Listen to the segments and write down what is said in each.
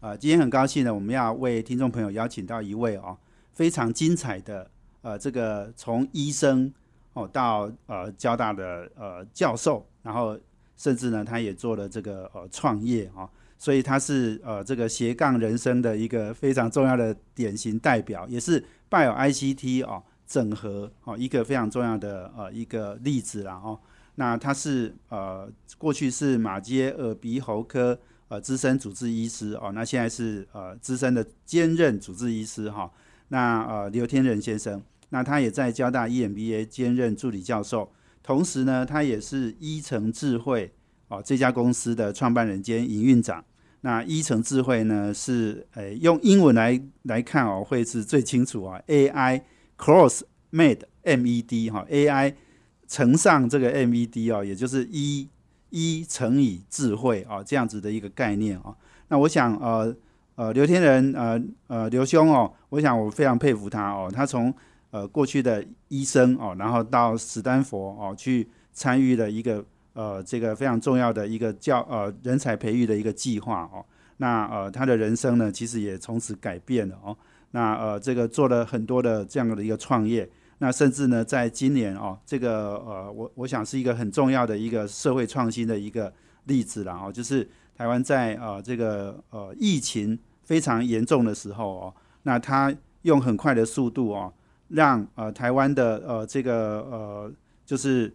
呃，今天很高兴呢，我们要为听众朋友邀请到一位哦非常精彩的呃这个从医生哦到呃交大的呃教授，然后甚至呢他也做了这个呃创业啊，所以他是呃这个斜杠人生的一个非常重要的典型代表，也是拜有 ICT 哦。整合哦，一个非常重要的呃一个例子啦哦。那他是呃过去是马街耳鼻喉科呃资深主治医师哦，那现在是呃资深的兼任主治医师哈。那呃刘天仁先生，那他也在交大 EMBA 兼任助理教授，同时呢，他也是一城智慧哦这家公司的创办人兼营运长。那一城智慧呢是诶用英文来来看哦，会是最清楚啊 AI。Cross Med M E D 哈 A I 乘上这个 M E D 哦，也就是一一乘以智慧啊，这样子的一个概念啊。那我想呃呃刘天仁呃呃刘兄哦，我想我非常佩服他哦。他从呃过去的医生哦，然后到史丹佛哦去参与了一个呃这个非常重要的一个教呃人才培育的一个计划哦。那呃他的人生呢，其实也从此改变了哦。那呃，这个做了很多的这样的一个创业，那甚至呢，在今年哦，这个呃，我我想是一个很重要的一个社会创新的一个例子了哦，就是台湾在呃这个呃疫情非常严重的时候哦，那他用很快的速度哦，让呃台湾的呃这个呃就是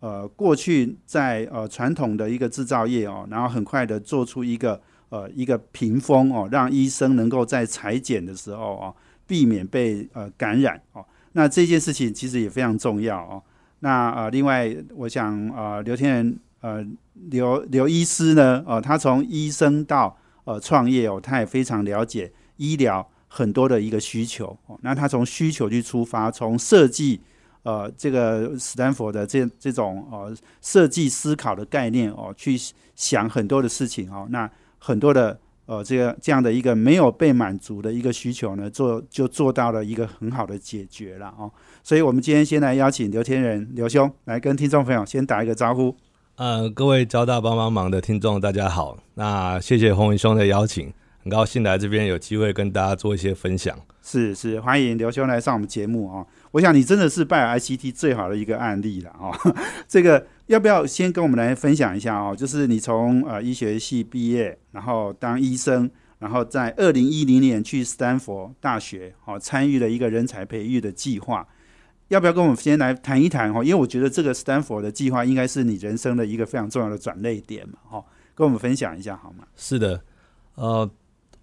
呃过去在呃传统的一个制造业哦，然后很快的做出一个。呃，一个屏风哦，让医生能够在裁剪的时候哦，避免被呃感染哦。那这件事情其实也非常重要哦。那呃，另外我想呃，刘天仁呃，刘刘医师呢，呃，他从医生到呃创业哦，他也非常了解医疗很多的一个需求哦。那他从需求去出发，从设计呃这个斯坦福的这这种呃设计思考的概念哦，去想很多的事情哦。那很多的呃，这个这样的一个没有被满足的一个需求呢，做就做到了一个很好的解决了哦。所以，我们今天先来邀请刘天仁刘兄来跟听众朋友先打一个招呼。呃，各位交大帮帮忙的听众，大家好。那谢谢洪文兄的邀请，很高兴来这边有机会跟大家做一些分享。是是，欢迎刘兄来上我们节目啊。我想你真的是拜尔 ICT 最好的一个案例了哦。这个。要不要先跟我们来分享一下哦？就是你从呃医学系毕业，然后当医生，然后在二零一零年去斯坦福大学哦，参与了一个人才培育的计划。要不要跟我们先来谈一谈哦？因为我觉得这个斯坦福的计划应该是你人生的一个非常重要的转捩点嘛，哈，跟我们分享一下好吗？是的，呃，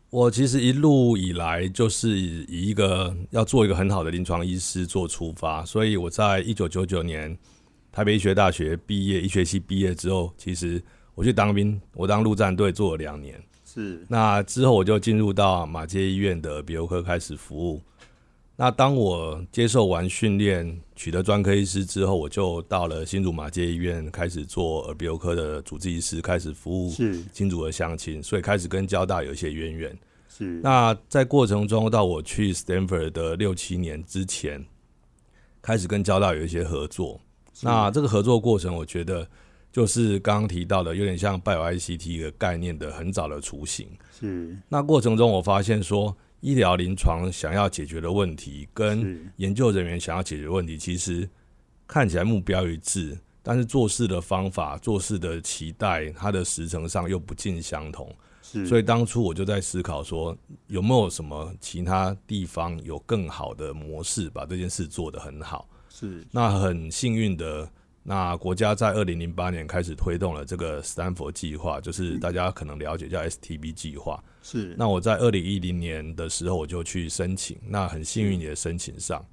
我其实一路以来就是以一个要做一个很好的临床医师做出发，所以我在一九九九年。台北医学大学毕业，医学系毕业之后，其实我去当兵，我当陆战队做了两年。是，那之后我就进入到马街医院的鼻喉科开始服务。那当我接受完训练，取得专科医师之后，我就到了新竹马街医院开始做耳鼻喉科的主治医师，开始服务新竹的乡亲，所以开始跟交大有一些渊源。是，那在过程中，到我去 Stanford 的六七年之前，开始跟交大有一些合作。那这个合作过程，我觉得就是刚刚提到的，有点像 Bio ICT 一个概念的很早的雏形。是。那过程中，我发现说，医疗临床想要解决的问题，跟研究人员想要解决问题，其实看起来目标一致，但是做事的方法、做事的期待，它的时程上又不尽相同。是。所以当初我就在思考说，有没有什么其他地方有更好的模式，把这件事做得很好。是，那很幸运的，那国家在二零零八年开始推动了这个斯坦福计划，就是大家可能了解叫 STB 计划。是，那我在二零一零年的时候我就去申请，那很幸运也申请上。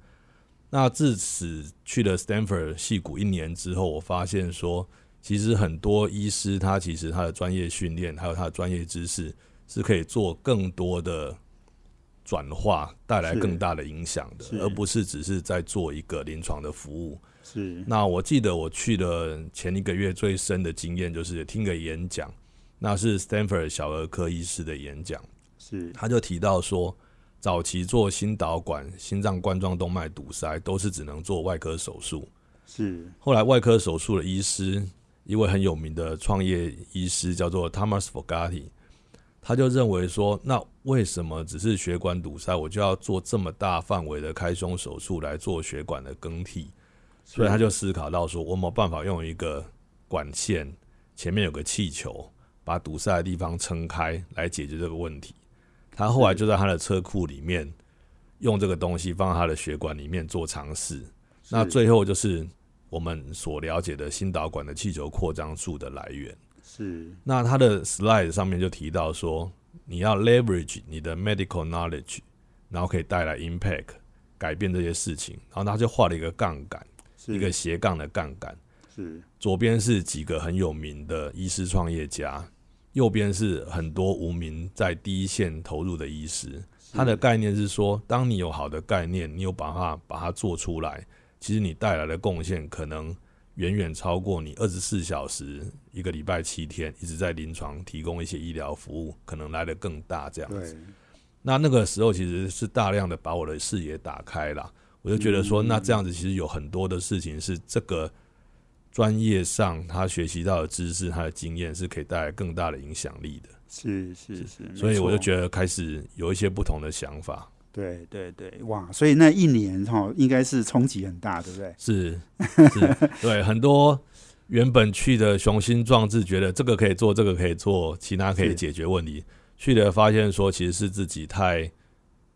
那自此去了 Stanford 戏谷一年之后，我发现说，其实很多医师他其实他的专业训练还有他的专业知识是可以做更多的转化，带来更大的影响的，而不是只是在做一个临床的服务。是。那我记得我去的前一个月最深的经验就是听个演讲，那是 Stanford 小儿科医师的演讲，是。他就提到说，早期做心导管、心脏冠状动脉堵塞都是只能做外科手术，是。后来外科手术的医师，一位很有名的创业医师叫做 Thomas Fogatti，他就认为说，那为什么只是血管堵塞，我就要做这么大范围的开胸手术来做血管的更替？所以他就思考到说，我有没有办法用一个管线前面有个气球，把堵塞的地方撑开，来解决这个问题。他后来就在他的车库里面用这个东西放在他的血管里面做尝试。那最后就是我们所了解的心导管的气球扩张术的来源。是那他的 slide 上面就提到说，你要 leverage 你的 medical knowledge，然后可以带来 impact，改变这些事情。然后他就画了一个杠杆，是一个斜杠的杠杆。是左边是几个很有名的医师创业家，右边是很多无名在第一线投入的医师。他的概念是说，当你有好的概念，你有把它把它做出来，其实你带来的贡献可能远远超过你二十四小时、一个礼拜七天一直在临床提供一些医疗服务，可能来的更大。这样子，那那个时候其实是大量的把我的视野打开了，我就觉得说，嗯那这样子其实有很多的事情是这个专业上他学习到的知识、他的经验是可以带来更大的影响力的。是是是，所以我就觉得开始有一些不同的想法。对对对，哇！所以那一年哈，应该是冲击很大，对不对？是是，对很多原本去的雄心壮志，觉得这个可以做，这个可以做，其他可以解决问题，去了发现说其实是自己太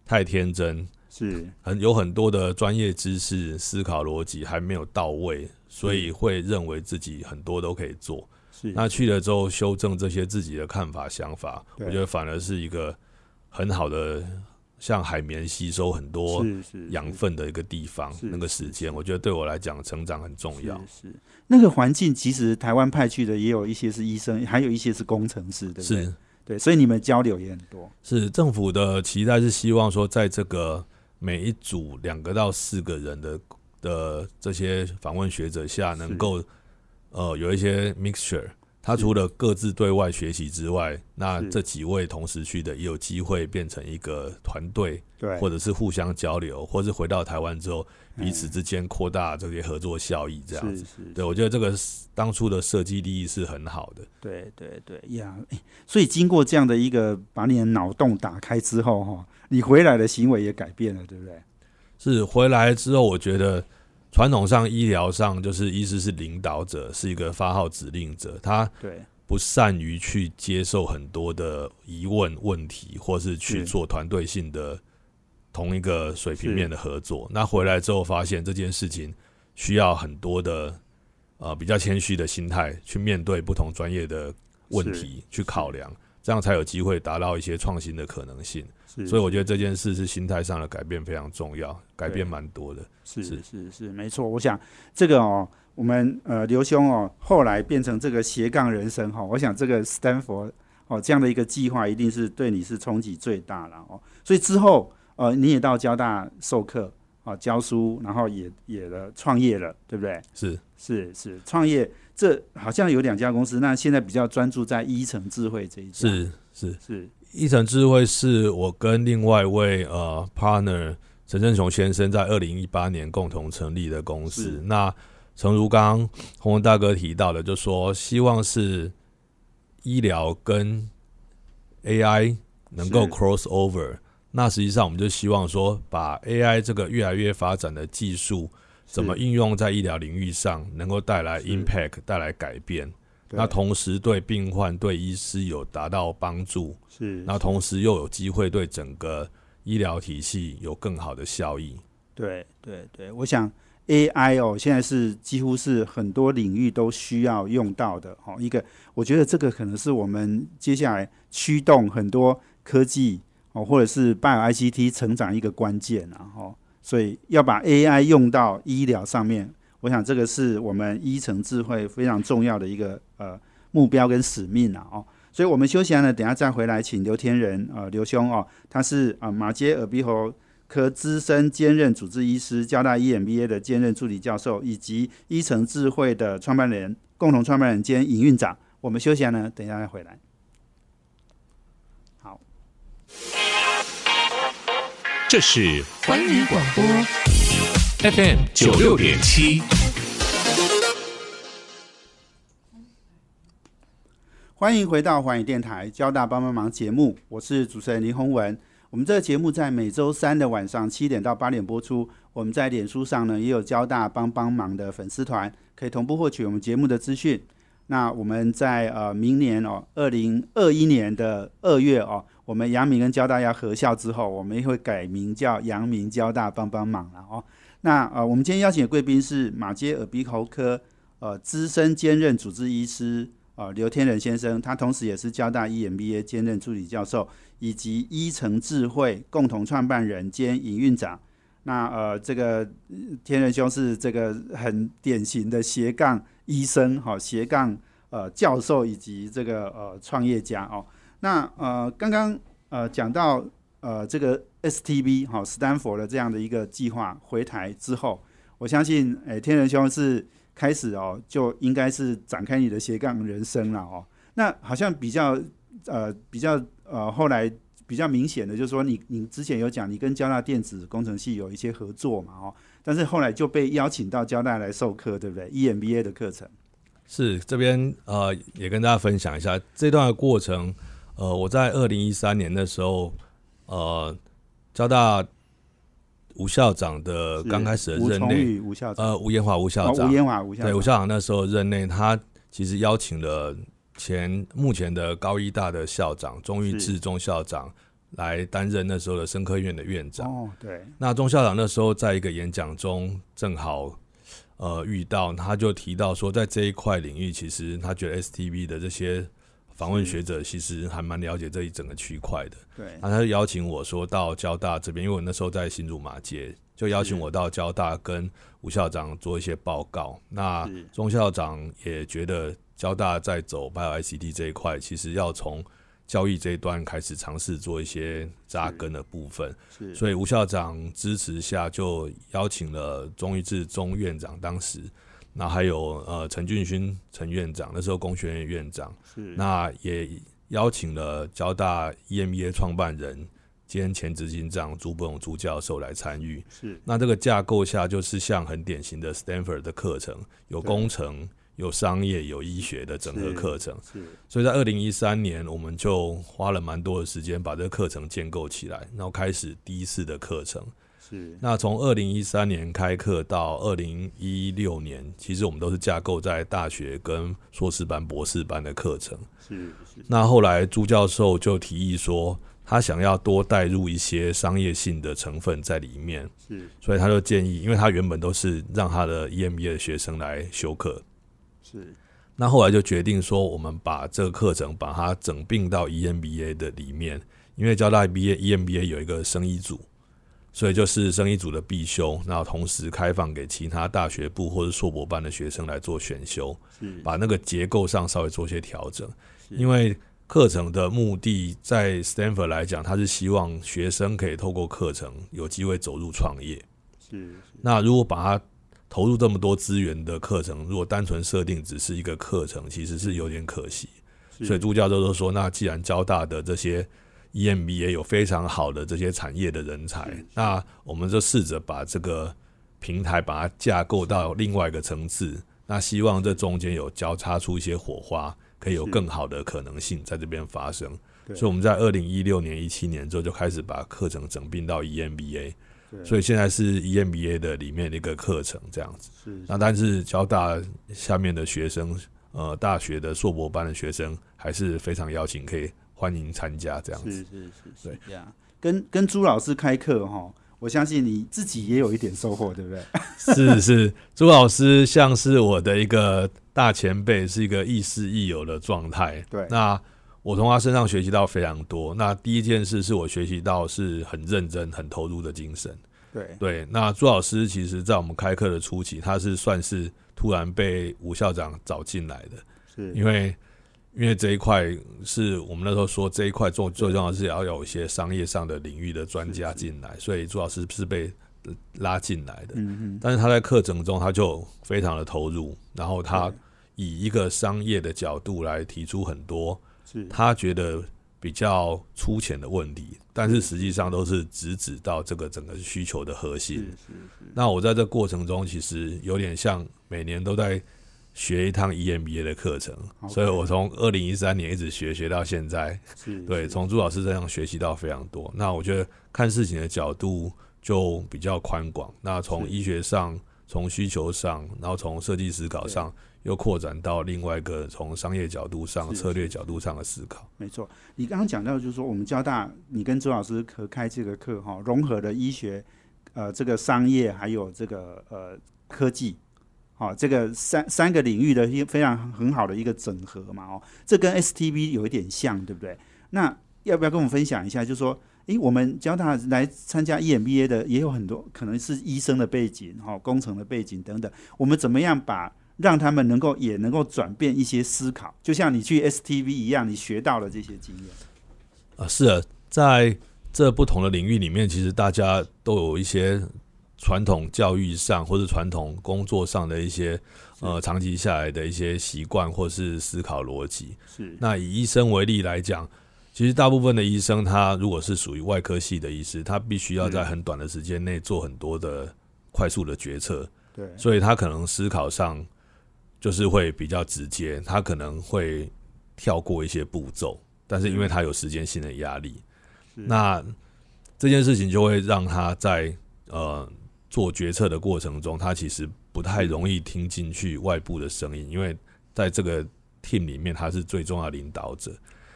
太天真，是很有很多的专业知识、思考逻辑还没有到位，所以会认为自己很多都可以做。是，那去了之后修正这些自己的看法、想法，我觉得反而是一个很好的，像海绵吸收很多养分的一个地方。那个时间，我觉得对我来讲成长很重要。是是那个环境，其实台湾派去的也有一些是医生，还有一些是工程师，对不对？是对，所以你们交流也很多。是，政府的期待是希望说，在这个每一组两个到四个人的的这些访问学者下，能够呃有一些 mixture。他除了各自对外学习之外，那这几位同时去的也有机会变成一个团队，对，或者是互相交流，或是回到台湾之后，彼此嗯之间扩大这些合作效益，这样子。是是，对，我觉得这个是当初的设计利益是很好的。对对对呀，诶所以经过这样的一个把你的脑洞打开之后，哈，你回来的行为也改变了，对不对？是回来之后，我觉得传统上医疗上就是医师是领导者，是一个发号指令者，他对，不善于去接受很多的疑问问题，或是去做团队性的同一个水平面的合作。那回来之后发现这件事情需要很多的呃比较谦虚的心态去面对不同专业的问题，去考量，这样才有机会达到一些创新的可能性。是，所以我觉得这件事是心态上的改变非常重要，改变蛮多的。是是是是没错。我想这个哦，我们呃刘兄哦，后来变成这个斜杠人生哈、我想这个斯坦福哦这样的一个计划，一定是对你是冲击最大了哦。所以之后呃你也到交大授课啊、教书，然后也也了创业了，对不对？是是是创业，这好像有两家公司，那现在比较专注在依城智慧这一家，是是，是。一层智慧是我跟另外一位呃 partner 陈振雄先生在二零一八年共同成立的公司。那诚如刚刚洪文大哥提到的，就说希望是医疗跟 AI 能够 cross over。那实际上我们就希望说，把 AI 这个越来越发展的技术，怎么是应用在医疗领域上，能够带来 impact，带来改变。那同时对病患、对医师有达到帮助，是那同时又有机会对整个医疗体系有更好的效益。对对对，我想 AI 哦，现在是几乎是很多领域都需要用到的哦。一个，我觉得这个可能是我们接下来驱动很多科技哦，或者是 Bio ICT 成长一个关键啊。哦，所以要把 AI 用到医疗上面，我想这个是我们医城智慧非常重要的一个呃目标跟使命啊。哦，所以我们休息完了，等下再回来，请刘天仁呃刘兄哦，他是啊马街耳鼻喉科资深兼任主治医师，交大 EMBA 的兼任助理教授，以及医诚智慧的创办人、共同创办人兼营运长。我们休息完了，等一下再回来。好，这是环宇广播 FM 九六点七。欢迎回到环宇电台交大帮帮忙节目，我是主持人林宏文。我们这个节目在每周三的晚上七点到八点播出。我们在脸书上呢也有交大帮帮忙的粉丝团，可以同步获取我们节目的资讯。那我们在呃明年哦，二零二一年的二月哦，我们阳明跟交大要合校之后，我们也会改名叫阳明交大帮帮忙了哦。那呃，我们今天邀请的贵宾是马街耳鼻喉科呃资深兼任主治医师。啊，刘天仁先生，他同时也是交大 EMBA 兼任助理教授，以及医诚智慧共同创办人兼营运长。那呃，这个天仁兄是这个很典型的斜杠医生，哈，斜杠呃教授以及这个呃创业家哦。那呃，刚刚呃讲到呃这个 STB 哈，斯坦福的这样的一个计划回台之后，我相信诶，天仁兄是。开始哦，就应该是展开你的斜杠人生了哦。那好像比较呃比较呃后来比较明显的，就是说你你之前有讲你跟交大电子工程系有一些合作嘛哦，但是后来就被邀请到交大来授课，对不对？EMBA 的课程是这边呃也跟大家分享一下这段的过程。呃，我在二零一三年的时候，呃，交大。吴校长的刚开始的任内，吴校长呃，吴延华吴校长，吴延华吴校长，对吴校长那时候任内，他其实邀请了前目前的高一大的校长钟玉志钟校长来担任那时候的生科院的院长。哦，对。那钟校长那时候在一个演讲中，正好呃遇到，他就提到说，在这一块领域，其实他觉得 STV 的这些。访问学者其实还蛮了解这一整个区块的，对。然后他就邀请我说到交大这边，因为我那时候在新竹马街，就邀请我到交大跟吴校长做一些报告。那钟校长也觉得交大在走 Bio ICT 这一块，其实要从交易这一端开始尝试做一些扎根的部分。所以吴校长支持下，就邀请了钟玉志钟院长当时。那还有呃陈俊勋陈院长，那时候工学院院长，是那也邀请了交大 EMBA 创办人兼前执行长朱伯勇朱教授来参与。是那这个架构下，就是像很典型的 Stanford 的课程，有工程、有商业、有医学的整个课程。是，所以在二零一三年，我们就花了蛮多的时间把这个课程建构起来，然后开始第一次的课程。是，那从二零一三年开课到二零一六年，其实我们都是架构在大学跟硕士班、博士班的课程。是是。那后来朱教授就提议说，他想要多带入一些商业性的成分在里面。是。所以他就建议，因为他原本都是让他的 EMBA 的学生来修课。是。那后来就决定说，我们把这个课程把它整并到 EMBA 的里面，因为交大 BA EMBA 有一个生意组。所以就是生意组的必修，那同时开放给其他大学部或者硕博班的学生来做选修，把那个结构上稍微做些调整。因为课程的目的在 Stanford 来讲，他是希望学生可以透过课程有机会走入创业。是。那如果把它投入这么多资源的课程，如果单纯设定只是一个课程，其实是有点可惜。所以朱教授都说，那既然交大的这些。EMBA 有非常好的这些产业的人才，那我们就试着把这个平台把它架构到另外一个层次，那希望这中间有交叉出一些火花，可以有更好的可能性在这边发生。所以我们在二零一六年、一七年之后就开始把课程整并到 EMBA，所以现在是 EMBA 的里面的一个课程这样子。那但是交大下面的学生，呃，大学的硕博班的学生还是非常邀请可以。欢迎参加这样子，是是是，对呀。跟跟朱老师开课哈，我相信你自己也有一点收获，对不对？是是，朱老师像是我的一个大前辈，是一个亦师亦友的状态。对，那我从他身上学习到非常多。那第一件事是我学习到是很认真、很投入的精神。对对，那朱老师其实在我们开课的初期，他是算是突然被吴校长找进来的，是因为。因为这一块是我们那时候说这一块做最重要的是要有一些商业上的领域的专家进来，所以朱老师是被拉进来的。嗯嗯，但是他在课程中他就非常的投入，然后他以一个商业的角度来提出很多他觉得比较粗浅的问题，但是实际上都是直指到这个整个需求的核是心。那我在这过程中，其实有点像每年都在学一趟 E EMBA 的课程所以我从二零一三年一直学学到现在。是对，从朱老师身上学习到非常多。那我觉得看事情的角度就比较宽广。那从是医学上、从需求上，然后从设计思考上，又扩展到另外一个从商业角度上、策略角度上的思考。没错，你刚刚讲到就是说，我们交大你跟朱老师合开这个课哈，融合了医学、呃这个商业还有这个呃科技，好、这个三三个领域的一个非常很好的一个整合嘛哦，这跟 STB 有一点像，对不对？那要不要跟我们分享一下？就是说，诶，我们交大来参加 EMBA 的也有很多可能是医生的背景哈、工程的背景等等，我们怎么样把让他们能够也能够转变一些思考，就像你去 STV 一样，你学到了这些经验。啊，是啊，在这不同的领域里面，其实大家都有一些传统教育上或者传统工作上的一些呃长期下来的一些习惯或是思考逻辑。是。那以医生为例来讲，其实大部分的医生，他如果是属于外科系的医师，他必须要在很短的时间内做很多的快速的决策，对，所以他可能思考上就是会比较直接，他可能会跳过一些步骤，但是因为他有时间性的压力，那这件事情就会让他在呃做决策的过程中，他其实不太容易听进去外部的声音，因为在这个 team 里面他是最重要的领导者。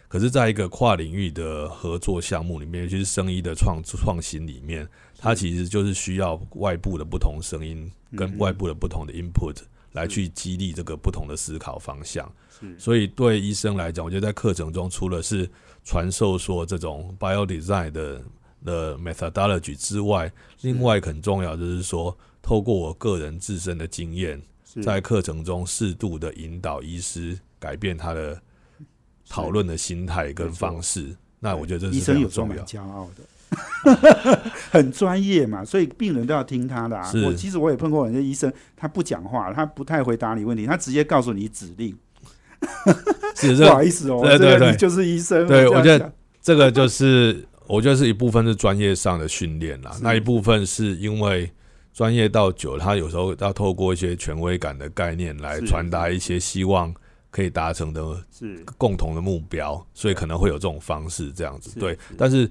可是，在一个跨领域的合作项目里面，尤其是生意的创创新里面，它其实就是需要外部的不同声音跟外部的不同的 input 来去激励这个不同的思考方向。所以对医生来讲，我觉得在课程中，除了是传授说这种 bio design 的的 methodology 之外，另外很重要就是说，透过我个人自身的经验，在课程中适度的引导医师改变他的讨论的心态跟方式。那我觉得这是非常重要。蛮骄傲的，很专业嘛，所以病人都要听他的啊。我其实我也碰过很多医生，他不讲话，他不太回答你问题，他直接告诉你指令。是 不好意思哦，对对对就是医生。对我觉得这个就是我觉得是一部分是专业上的训练啦，那一部分是因为专业到久，他有时候要透过一些权威感的概念来是。传达一些希望可以达成的共同的目标，所以可能会有这种方式这样子。对。但是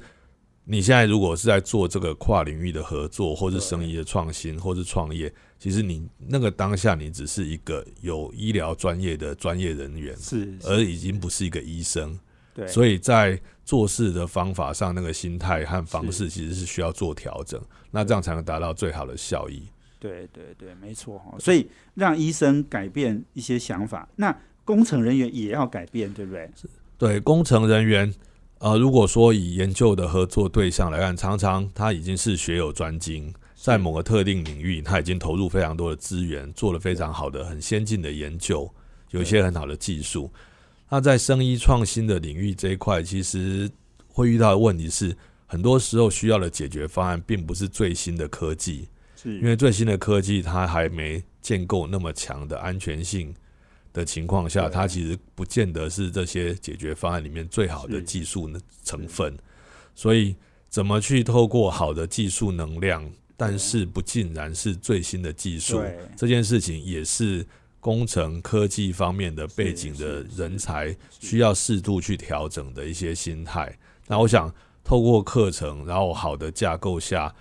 你现在如果是在做这个跨领域的合作，或是生意的创新，或是创业，其实你那个当下你只是一个有医疗专业的专业人员，是，而已经不是一个医生。对，所以在做事的方法上，那个心态和方式其实是需要做调整，那这样才能达到最好的效益。对对对，没错哈。所以让医生改变一些想法，那工程人员也要改变，对不对？是对工程人员，呃，如果说以研究的合作对象来看，常常他已经是学有专精，在某个特定领域，他已经投入非常多的资源，做了非常好的、很先进的研究，有一些很好的技术。那在生医创新的领域这一块，其实会遇到的问题是，很多时候需要的解决方案并不是最新的科技，是。因为最新的科技它还没建构那么强的安全性的情况下，它其实不见得是这些解决方案里面最好的技术成分。所以，怎么去透过好的技术能量，但是不尽然是最新的技术，这件事情也是工程科技方面的背景的人才需要适度去调整的一些心态。那我想透过课程，然后好的架构下，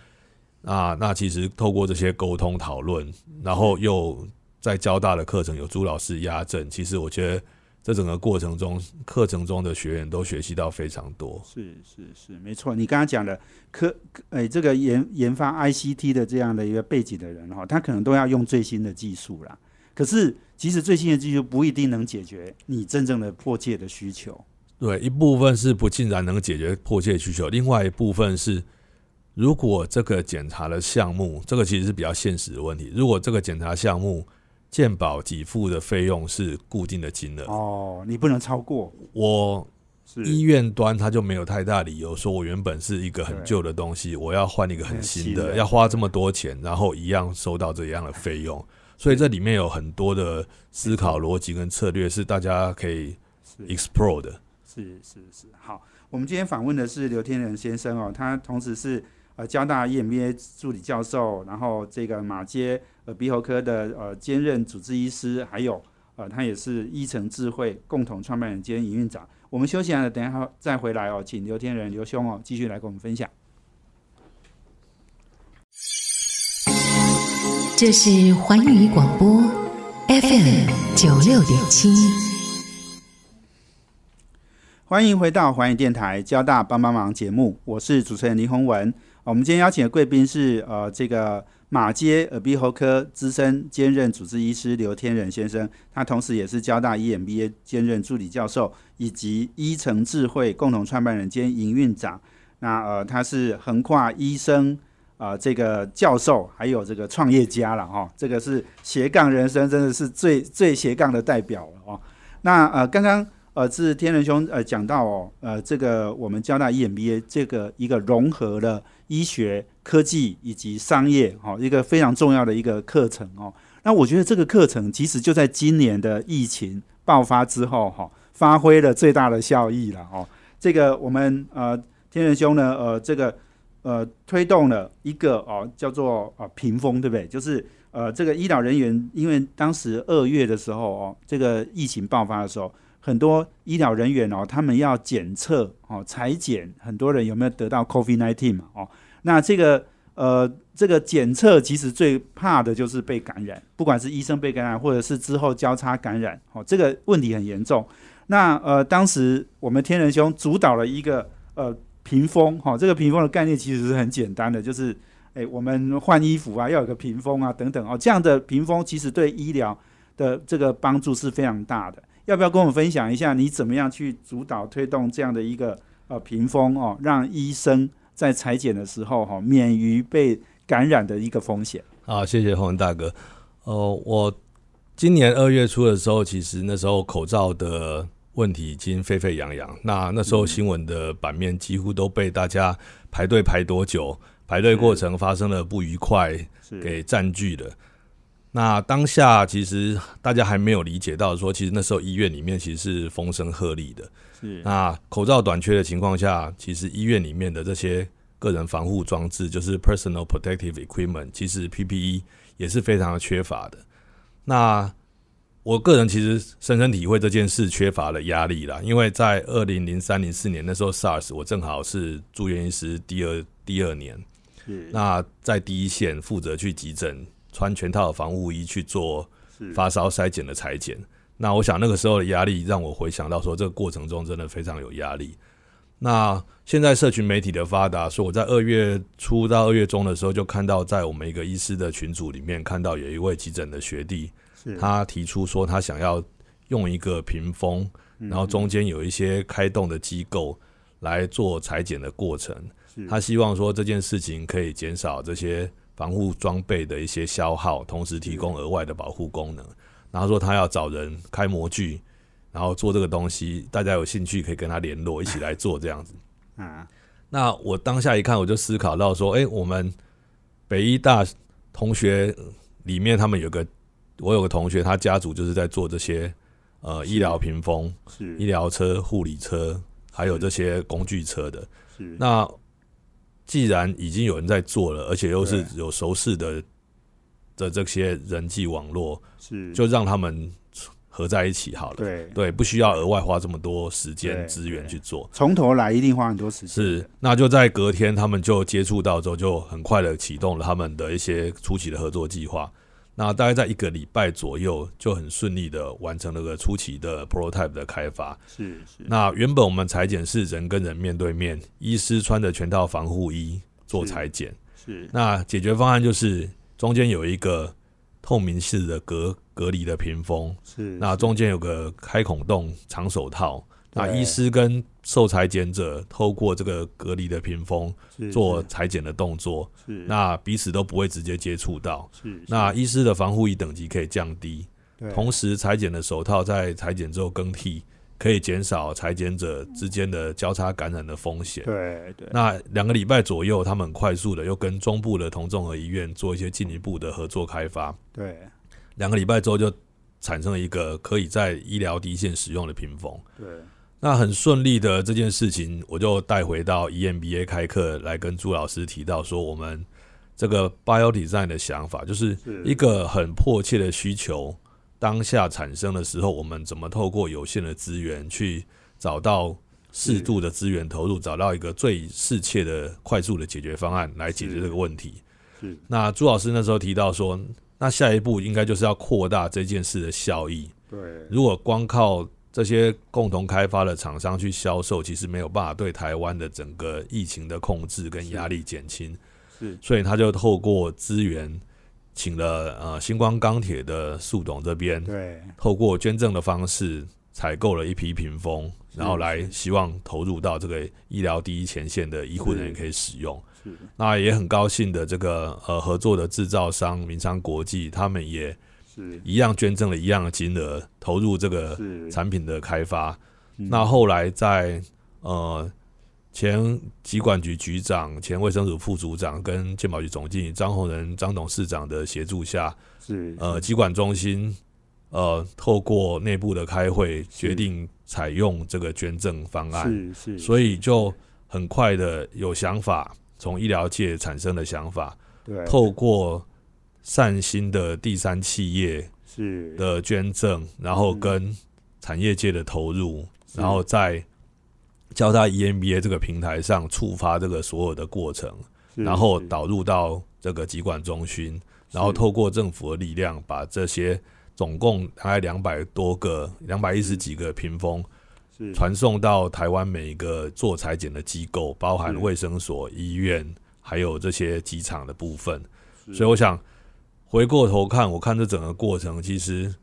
那那其实透过这些沟通讨论，然后又在交大的课程有朱老师压阵，其实我觉得这整个过程中，课程中的学员都学习到非常多。是是是，没错。你刚刚讲的科，诶、这个研研发 ICT 的这样的一个背景的人哈，他可能都要用最新的技术啦。可是，即使最新的技术不一定能解决你真正的迫切的需求。对，一部分是不尽然能解决迫切需求，另外一部分是，如果这个检查的项目，这个其实是比较现实的问题。如果这个检查项目健保给付的费用是固定的金额，哦，你不能超过，我是医院端他就没有太大理由说我原本是一个很旧的东西，我要换一个很新的要花这么多钱，然后一样收到这样的费用，所以这里面有很多的思考逻辑跟策略是大家可以是 explore 的。是是是，好，我们今天访问的是刘天仁先生哦，他同时是呃交大 EMBA 助理教授，然后这个马街呃鼻喉科的呃兼任主治医师，还有呃他也是医诚智慧共同创办人兼营运长。我们休息完了，等一下再回来哦，请刘天仁刘兄哦继续来跟我们分享。这是环宇广播 FM 九六点七。欢迎回到环宇电台交大帮帮忙节目，我是主持人林宏文。我们今天邀请的贵宾是呃这个马街耳鼻喉科资深兼任主治医师刘天仁先生，他同时也是交大 EMBA 兼任助理教授，以及医诚智慧共同创办人兼营运长。那呃他是横跨医生。啊、这个教授还有这个创业家了哈、这个是斜杠人生，真的是最最斜杠的代表了哦。那呃，刚刚呃，是天仁兄呃讲到哦，呃，这个我们交大 EMBA 这个一个融合了医学、科技以及商业，哦，一个非常重要的一个课程哦。那我觉得这个课程其实就在今年的疫情爆发之后，哈、发挥了最大的效益了哦。这个我们呃天仁兄呢，呃，这个呃推动了一个哦叫做啊屏风，对不对？就是呃这个医疗人员，因为当时二月的时候哦，这个疫情爆发的时候。很多医疗人员哦，他们要检测哦，裁剪很多人有没有得到 COVID-19 嘛？哦，那这个呃，这个检测其实最怕的就是被感染，不管是医生被感染，或者是之后交叉感染，哦，这个问题很严重。那呃，当时我们天仁兄主导了一个呃屏风，哈、这个屏风的概念其实是很简单的，就是诶，我们换衣服啊，要有个屏风啊，等等哦，这样的屏风其实对医疗的这个帮助是非常大的。要不要跟我们分享一下你怎么样去主导推动这样的一个呃屏风哦，让医生在裁剪的时候哈、免于被感染的一个风险？好，谢谢洪文大哥。呃，我今年二月初的时候，其实那时候口罩的问题已经沸沸扬扬。那那时候新闻的版面几乎都被大家排队排多久，排队过程发生了不愉快给占据了。那当下其实大家还没有理解到说，其实那时候医院里面其实是风声鹤唳的。是那口罩短缺的情况下，其实医院里面的这些个人防护装置，就是 personal protective equipment，其实 PPE 也是非常的缺乏的。那我个人其实深深体会这件事缺乏了压力啦，因为在二零零三零四年那时候 SARS，我正好是住院医师第二第二年，那在第一线负责去急诊，穿全套的防护衣去做发烧筛检的裁剪。那我想那个时候的压力让我回想到说，这个过程中真的非常有压力。那现在社群媒体的发达，所以我在二月初到二月中的时候，就看到在我们一个医师的群组里面，看到有一位急诊的学弟，是他提出说他想要用一个屏风，然后中间有一些开动的机构来做裁剪的过程。他希望说这件事情可以减少这些防护装备的一些消耗，同时提供额外的保护功能。然后说他要找人开模具，然后做这个东西，大家有兴趣可以跟他联络，一起来做这样子。啊那我当下一看，我就思考到说，哎、我们北医大同学里面，他们有个我有个同学，他家族就是在做这些呃医疗屏风、是。医疗车、护理车，还有这些工具车的。是。那既然已经有人在做了，而且又是有熟识的的这些人际网络，是。就让他们合在一起好了。对。对，不需要额外花这么多时间资源去做。从头来一定花很多时间是，那就在隔天，他们就接触到之后，就很快的启动了他们的一些初期的合作计划。那大概在一个礼拜左右，就很顺利的完成了个初期的 prototype 的开发。是是那原本我们裁剪是人跟人面对面，医师穿着全套防护衣做裁剪。是那解决方案就是中间有一个透明式的隔隔离的屏风，是那中间有个开孔洞长手套。那医师跟受裁剪者透过这个隔离的屏风做裁剪的动作，是那彼此都不会直接接触到。是那医师的防护衣等级可以降低，同时裁剪的手套在裁剪之后更替，可以减少裁剪者之间的交叉感染的风险。对对那两个礼拜左右，他们很快速的又跟中部的同综合医院做一些进一步的合作开发。对两个礼拜之后，就产生了一个可以在医疗第一线使用的屏风。对那很顺利的这件事情，我就带回到 E EMBA 开课来跟朱老师提到说，我们这个 Bio Design 的想法，就是是一个很迫切的需求当下产生的时候，我们怎么透过有限的资源去找到适度的资源投入，找到一个最适切的、快速的解决方案来解决这个问题。是那朱老师那时候提到说，那下一步应该就是要扩大这件事的效益。对如果光靠这些共同开发的厂商去销售，其实没有办法对台湾的整个疫情的控制跟压力减轻。是。所以他就透过资源，请了呃星光钢铁的速董这边，对。透过捐赠的方式采购了一批屏风，然后来希望投入到这个医疗第一前线的医护人员可以使用。是。那也很高兴的，这个呃合作的制造商民商国际，他们也是。一样捐赠了一样的金额，投入这个产品的开发。嗯。那后来在呃前疾管局局长、前卫生署副组长跟健保局总经理张宏仁张董事长的协助下，是呃，疾管中心呃透过内部的开会，决定采用这个捐赠方案，是是，所以就很快的有想法，从医疗界产生的想法，对。透过善心的第三企业是。的捐赠，然后嗯。跟产业界的投入，然后在交大 E EMBA 这个平台上触发这个所有的过程，然后导入到这个疾管中心，然后透过政府的力量，把这些总共大概两百多个、两百一十几个屏风是。传送到台湾每一个做裁剪的机构，包含是。卫生所、医院，还有这些机场的部分。所以我想回过头看，我看这整个过程，其实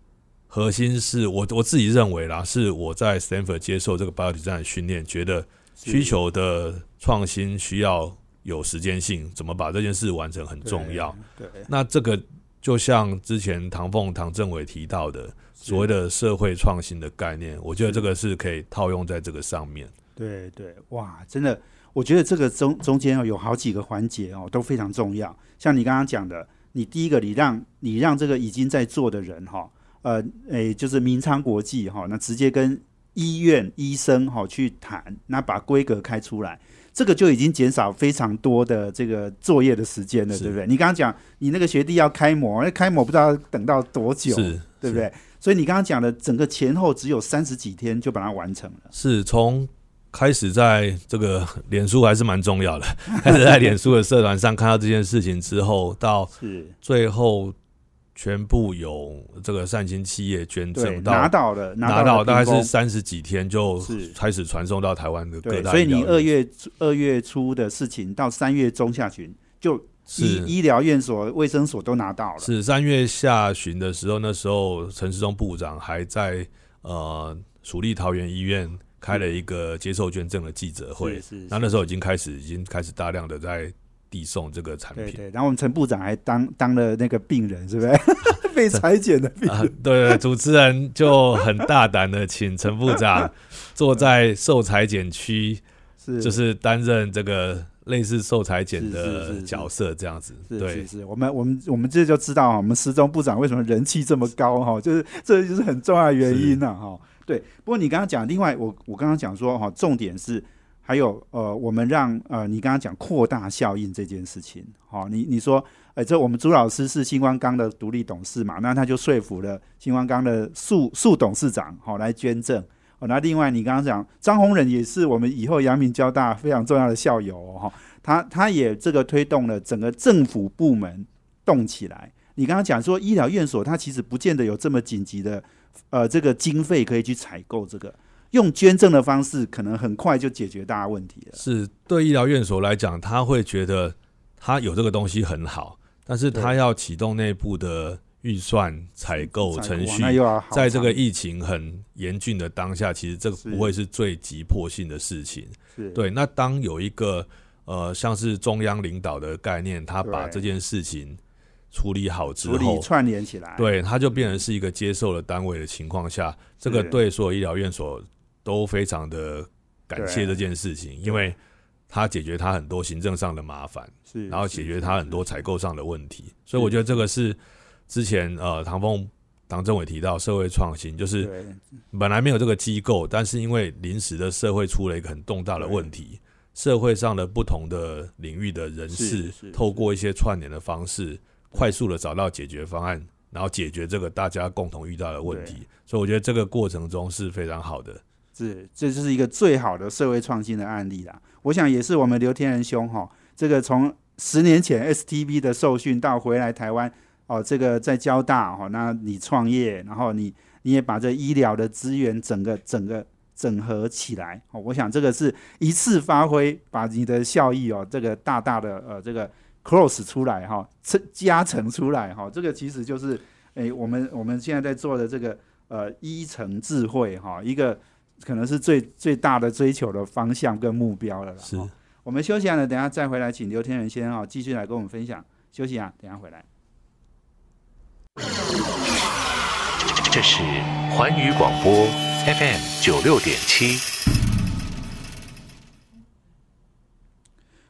核心是我我自己认为啦，是我在 Stanford 接受这个 bio design 的训练，觉得需求的创新需要有时间性，怎么把这件事完成很重要。对对那这个就像之前唐凤、唐政委提到的所谓的社会创新的概念，我觉得这个是可以套用在这个上面。对对，哇，真的，我觉得这个中中间哦有好几个环节哦都非常重要。像你刚刚讲的，你第一个，你让你让这个已经在做的人哈、呃，诶，就是明昌国际哈、那直接跟医院医生哈、去谈，那把规格开出来，这个就已经减少非常多的这个作业的时间了，对不对？你刚刚讲你那个学弟要开模，那开模不知道要等到多久，是，对不对？所以你刚刚讲的整个前后只有三十几天就把它完成了。是从开始在这个 脸书还是蛮重要的，开始在脸书的社团上看到这件事情之后，到是。最后全部有这个善心企业捐赠到拿到到了，拿到了大概是三十几天就是。开始传送到台湾的各对，大所以你二月二月初的事情到三月中下旬，就医是。医疗院所、卫生所都拿到了。是三月下旬的时候，那时候陈世忠部长还在呃蜀立桃园医院开了一个接受捐赠的记者会，那那时候已经开始已经开始大量的在递送这个产品。对对，然后我们陈部长还当当了那个病人，是不是？被裁剪的病人。啊，对对，主持人就很大胆的请陈部长 坐在受裁剪区，是就是担任这个类似受裁剪的角色这样子。对是是，是，我们我们我们这就知道哈，我们时钟部长为什么人气这么高哈，就是这就是很重要的原因呐、哈。对，不过你刚刚讲，另外我我刚刚讲说哈，重点是还有呃，我们让呃，你刚刚讲扩大效应这件事情，哈，你你说，呃，这我们朱老师是星光钢的独立董事嘛，那他就说服了星光钢的副副董事长好来捐赠。哦，那另外你刚刚讲张宏仁也是我们以后阳明交大非常重要的校友哦，哈他他也这个推动了整个政府部门动起来。你刚刚讲说医疗院所，它其实不见得有这么紧急的呃这个经费可以去采购这个，用捐赠的方式，可能很快就解决大家问题了。是对医疗院所来讲，他会觉得他有这个东西很好，但是他要启动内部的预算、采购、程序在这个疫情很严峻的当下，其实这个不会是最急迫性的事情。对，那当有一个呃像是中央领导的概念，他把这件事情处理好之处理后，串联起来，对，它就变成是一个接受了单位的情况下，这个对所有医疗院所都非常的感谢这件事情，因为它解决它很多行政上的麻烦，是，然后解决它很多采购上的问题，所以我觉得这个是之前呃唐峰。唐政委提到社会创新，就是本来没有这个机构，但是因为临时的社会出了一个很重大的问题，社会上的不同的领域的人士，透过一些串联的方式，快速的找到解决方案，然后解决这个大家共同遇到的问题。所以我觉得这个过程中是非常好的。是，这就是一个最好的社会创新的案例啦。我想也是我们刘天仁兄哈，这个从十年前 STB 的受训到回来台湾哦，这个在交大哈，那你创业，然后你你也把这医疗的资源整个整个整合起来哦，我想这个是一次发挥，把你的效益哦，这个大大的呃这个 cross 出来哈，成加成出来哈，这个其实就是诶、我们我们现在在做的这个呃一层智慧哈，一个。可能是最最大的追求的方向跟目标了啦。是哦我们休息完了，等下再回来，请刘天仁先生啊继续来跟我们分享。休息啊，等下回来。这是环宇广播 FM 九六点七。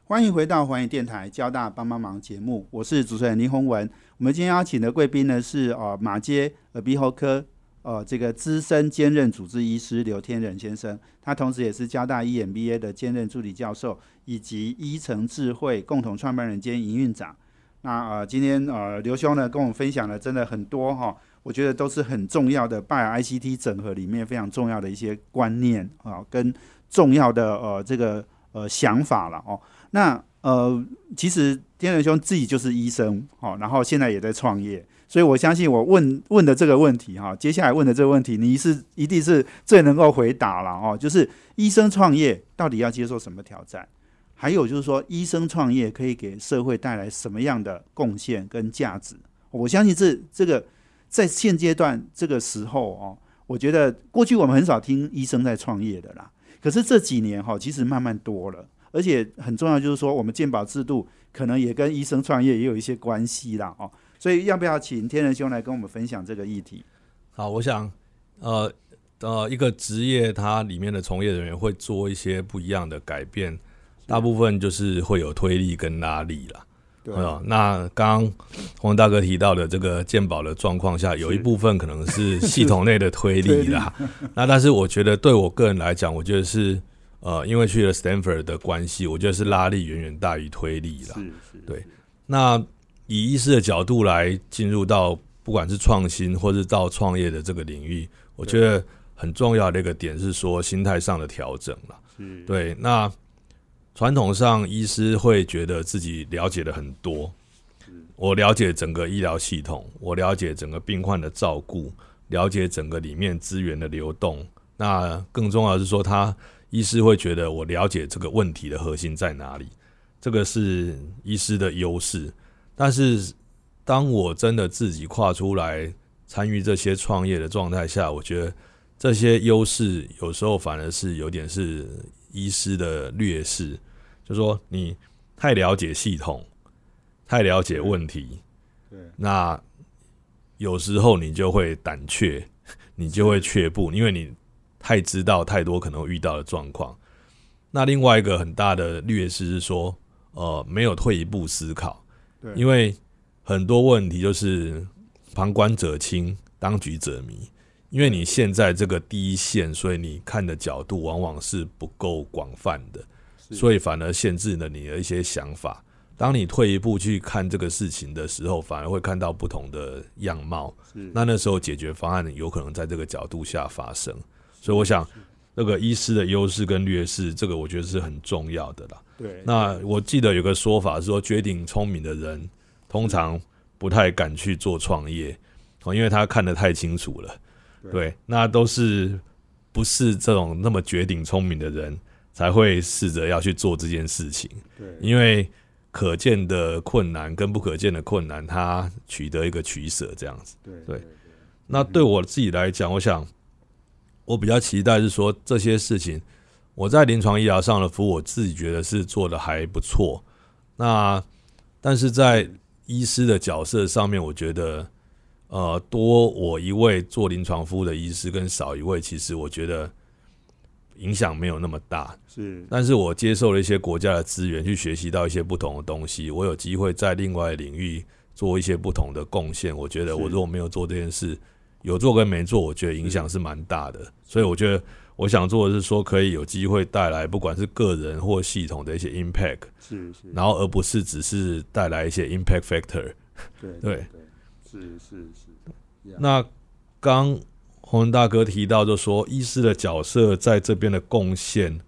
欢迎回到环宇电台交大帮帮忙节目，我是主持人林宏文。我们今天邀请的贵宾呢是呃马街耳鼻喉科呃这个资深兼任主治医师刘天仁先生，他同时也是交大 EMBA 的兼任助理教授，以及医城智慧共同创办人兼营运长。那呃今天呃刘兄呢跟我们分享了真的很多哈、我觉得都是很重要的拜 ICT 整合里面非常重要的一些观念啊、跟重要的呃这个呃想法了哦。那呃，其实天仁兄自己就是医生，哦，然后现在也在创业，所以我相信我问问的这个问题哈，接下来问的这个问题，你是一定是最能够回答了哦。就是医生创业到底要接受什么挑战？还有就是说，医生创业可以给社会带来什么样的贡献跟价值？我相信这这个在现阶段这个时候哦，我觉得过去我们很少听医生在创业的啦，可是这几年哈，其实慢慢多了。而且很重要，就是说我们鉴宝制度可能也跟医生创业也有一些关系啦，哦，所以要不要请天仁兄来跟我们分享这个议题？好，我想呃呃一个职业它里面的从业人员会做一些不一样的改变，大部分就是会有推力跟拉力啦。对哦，那刚刚洪大哥提到的这个鉴宝的状况下，有一部分可能是系统内的推力啦。那但是我觉得对我个人来讲，我觉得是呃，因为去了 Stanford 的关系，我觉得是拉力远远大于推力啦。是是，对那以医师的角度来进入到不管是创新或是到创业的这个领域，我觉得很重要的一个点是说心态上的调整了。是，对，那传统上医师会觉得自己了解的很多，我了解整个医疗系统，我了解整个病患的照顾，了解整个里面资源的流动。那更重要的是说，他医师会觉得我了解这个问题的核心在哪里，这个是医师的优势。但是当我真的自己跨出来参与这些创业的状态下，我觉得这些优势有时候反而是有点是医师的劣势，就说你太了解系统，太了解问题，对，那有时候你就会胆怯，你就会却步，因为你太知道太多可能会遇到的状况。那另外一个很大的劣势是说，呃，没有退一步思考，对，因为很多问题就是旁观者清，当局者迷。因为你现在这个第一线，所以你看的角度往往是不够广泛的，所以反而限制了你的一些想法。当你退一步去看这个事情的时候，反而会看到不同的样貌。是那那时候解决方案有可能在这个角度下发生。所以我想，那个医师的优势跟劣势，这个我觉得是很重要的啦。对，那我记得有个说法是说，绝顶聪明的人通常不太敢去做创业，哦，因为他看得太清楚了。对对，那都是不是这种那么绝顶聪明的人才会试着要去做这件事情，对，因为可见的困难跟不可见的困难，他取得一个取舍，这样子。对对那对我自己来讲，我想我比较期待是说这些事情，我在临床医疗上的服务，我自己觉得是做的还不错。那但是在医师的角色上面，我觉得呃多我一位做临床服务的医师，跟少一位，其实我觉得影响没有那么大。是但是我接受了一些国家的资源，去学习到一些不同的东西。我有机会在另外领域做一些不同的贡献。我觉得我如果没有做这件事，有做跟没做，我觉得影响是蛮大的。所以我觉得我想做的是说，可以有机会带来不管是个人或系统的一些 impact，是是，然后而不是只是带来一些 impact factor。对对对，是是是，呀那刚洪文大哥提到，就说医师的角色在这边的贡献，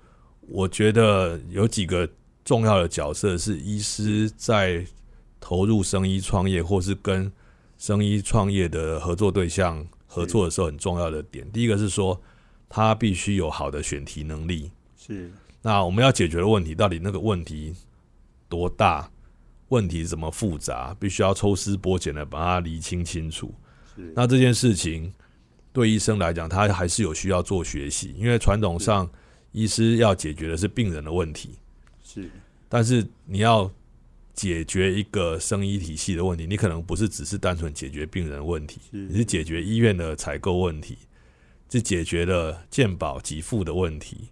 我觉得有几个重要的角色是医师在投入生医创业，或是跟生医创业的合作对象合作的时候很重要的点。第一个是说，他必须有好的选题能力。是那我们要解决的问题，到底那个问题多大？问题怎么复杂？必须要抽丝剥茧的把它理清清楚。是，那这件事情对医生来讲，他还是有需要做学习，因为传统上医师要解决的是病人的问题，是但是你要解决一个生医体系的问题，你可能不是只是单纯解决病人问题，是你是解决医院的采购问题，是解决了健保给付的问题，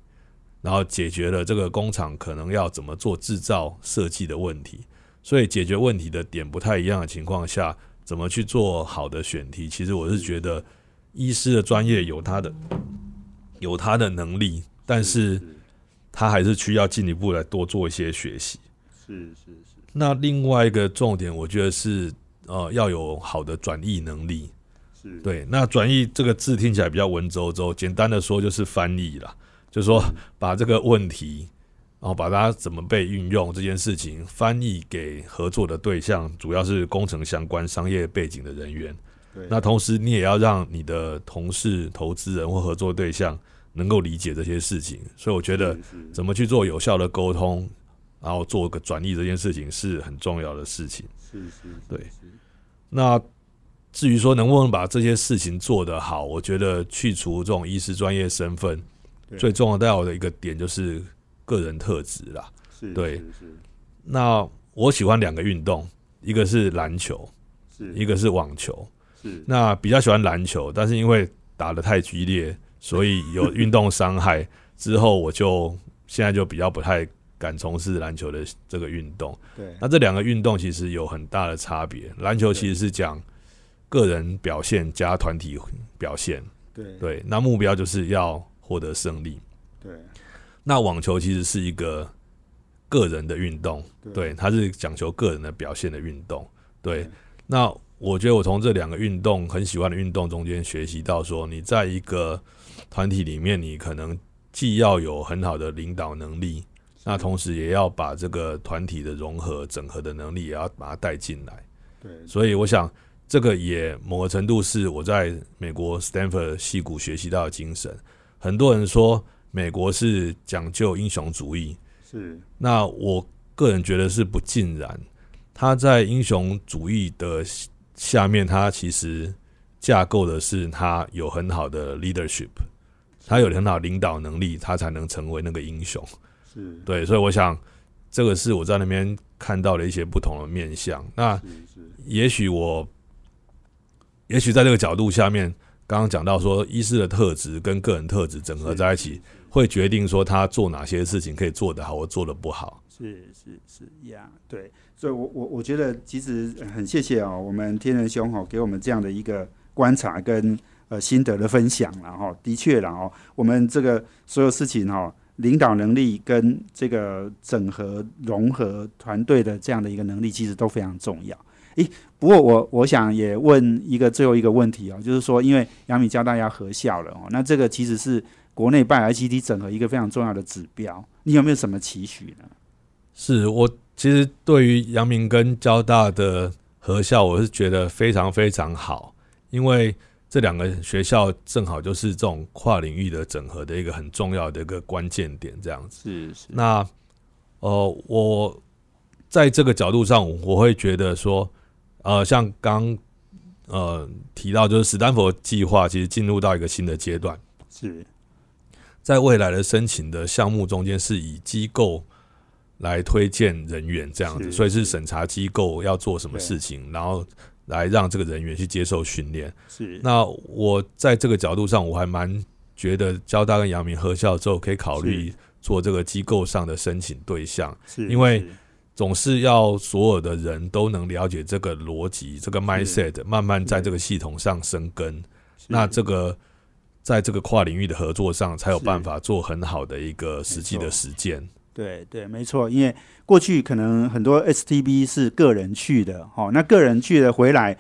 然后解决了这个工厂可能要怎么做制造设计的问题。所以解决问题的点不太一样的情况下，怎么去做好的选题？其实我是觉得医师的专业有他的有他的能力，但是他还是需要进一步来多做一些学习。是是是那另外一个重点，我觉得是呃要有好的转译能力。是，对，那转译这个字听起来比较文绉绉，简单的说就是翻译啦，就是说把这个问题，然后把它怎么被运用这件事情翻译给合作的对象，主要是工程相关、商业背景的人员。对那同时，你也要让你的同事、投资人或合作对象能够理解这些事情。所以，我觉得怎么去做有效的沟通，然后做个转译这件事情是很重要的事情。是是，对。那至于说能不能把这些事情做得好，我觉得去除这种医师专业身份，最重要的一个点就是个人特质啦。是对。那我喜欢两个运动，一个是篮球，是。一个是网球。是。那比较喜欢篮球，但是因为打得太激烈，所以有运动伤害之后，我就现在就比较不太敢从事篮球的这个运动。对那这两个运动其实有很大的差别。篮球其实是讲个人表现加团体表现，对对，那目标就是要获得胜利。对那网球其实是一个个人的运动，对对，它是讲求个人的表现的运动，对对。那我觉得我从这两个运动很喜欢的运动中间学习到，说你在一个团体里面，你可能既要有很好的领导能力，那同时也要把这个团体的融合、整合的能力也要把它带进来。对所以我想，这个也某个程度是我在美国 Stanford 戏谷学习到的精神。很多人说美国是讲究英雄主义，是那我个人觉得是不尽然。他在英雄主义的下面，他其实架构的是他有很好的 leadership，他有很好领导能力，他才能成为那个英雄。是。对，所以我想这个是我在那边看到的一些不同的面相。那也许我，也许在这个角度下面，刚刚讲到说，医师的特质跟个人特质整合在一起，会决定说他做哪些事情可以做得好，或做得不好。是是是呀，对，所以我我我觉得其实很谢谢哦，我们天人兄哦给我们这样的一个观察跟呃心得的分享然后，的确然后，我们这个所有事情哈，领导能力跟这个整合融合团队的这样的一个能力，其实都非常重要。诶，不过我我想也问一个最后一个问题哦，就是说，因为阳明交大要合校了哦，那这个其实是国内办 ICT 整合一个非常重要的指标，你有没有什么期许呢？是我其实对于阳明跟交大的合校，我是觉得非常非常好，因为这两个学校正好就是这种跨领域的整合的一个很重要的一个关键点，这样子。是是，那呃，我在这个角度上，我会觉得说，呃，像刚呃提到，就是史丹佛计划其实进入到一个新的阶段，是。在未来的申请的项目中间，是以机构来推荐人员这样子，所以是审查机构要做什么事情，然后来让这个人员去接受训练。是。那我在这个角度上，我还蛮觉得交大跟阳明合校之后，可以考虑做这个机构上的申请对象，是，因为总是要所有的人都能了解这个逻辑、这个 mindset，慢慢在这个系统上生根。那这个在这个跨领域的合作上，才有办法做很好的一个实际的实践。对对，没错，因为过去可能很多 STB 是个人去的，哦，那个人去了回来，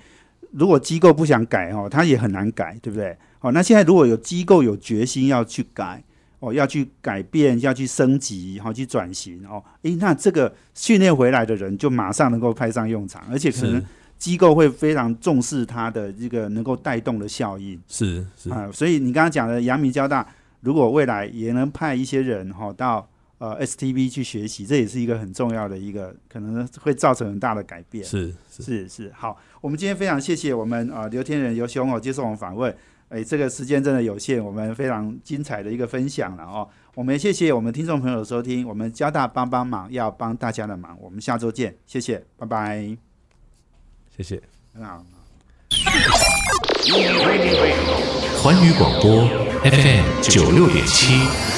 如果机构不想改，哦，他也很难改，对不对？哦，那现在如果有机构有决心要去改，哦，要去改变，要去升级，好、去转型，哦，诶，那这个训练回来的人就马上能够派上用场，而且可能机构会非常重视他的这个能够带动的效应。是是，啊、所以你刚刚讲的阳明交大，如果未来也能派一些人哈、到呃 STV 去学习，这也是一个很重要的一个，可能会造成很大的改变。是是是是，好，我们今天非常谢谢我们呃刘天仁刘兄哦接受我们访问，哎，这个时间真的有限，我们非常精彩的一个分享了哦。我们也谢谢我们听众朋友的收听，我们交大帮帮忙要帮大家的忙，我们下周见，谢谢，拜拜，谢谢。很好。环宇广播 FM 九六点七。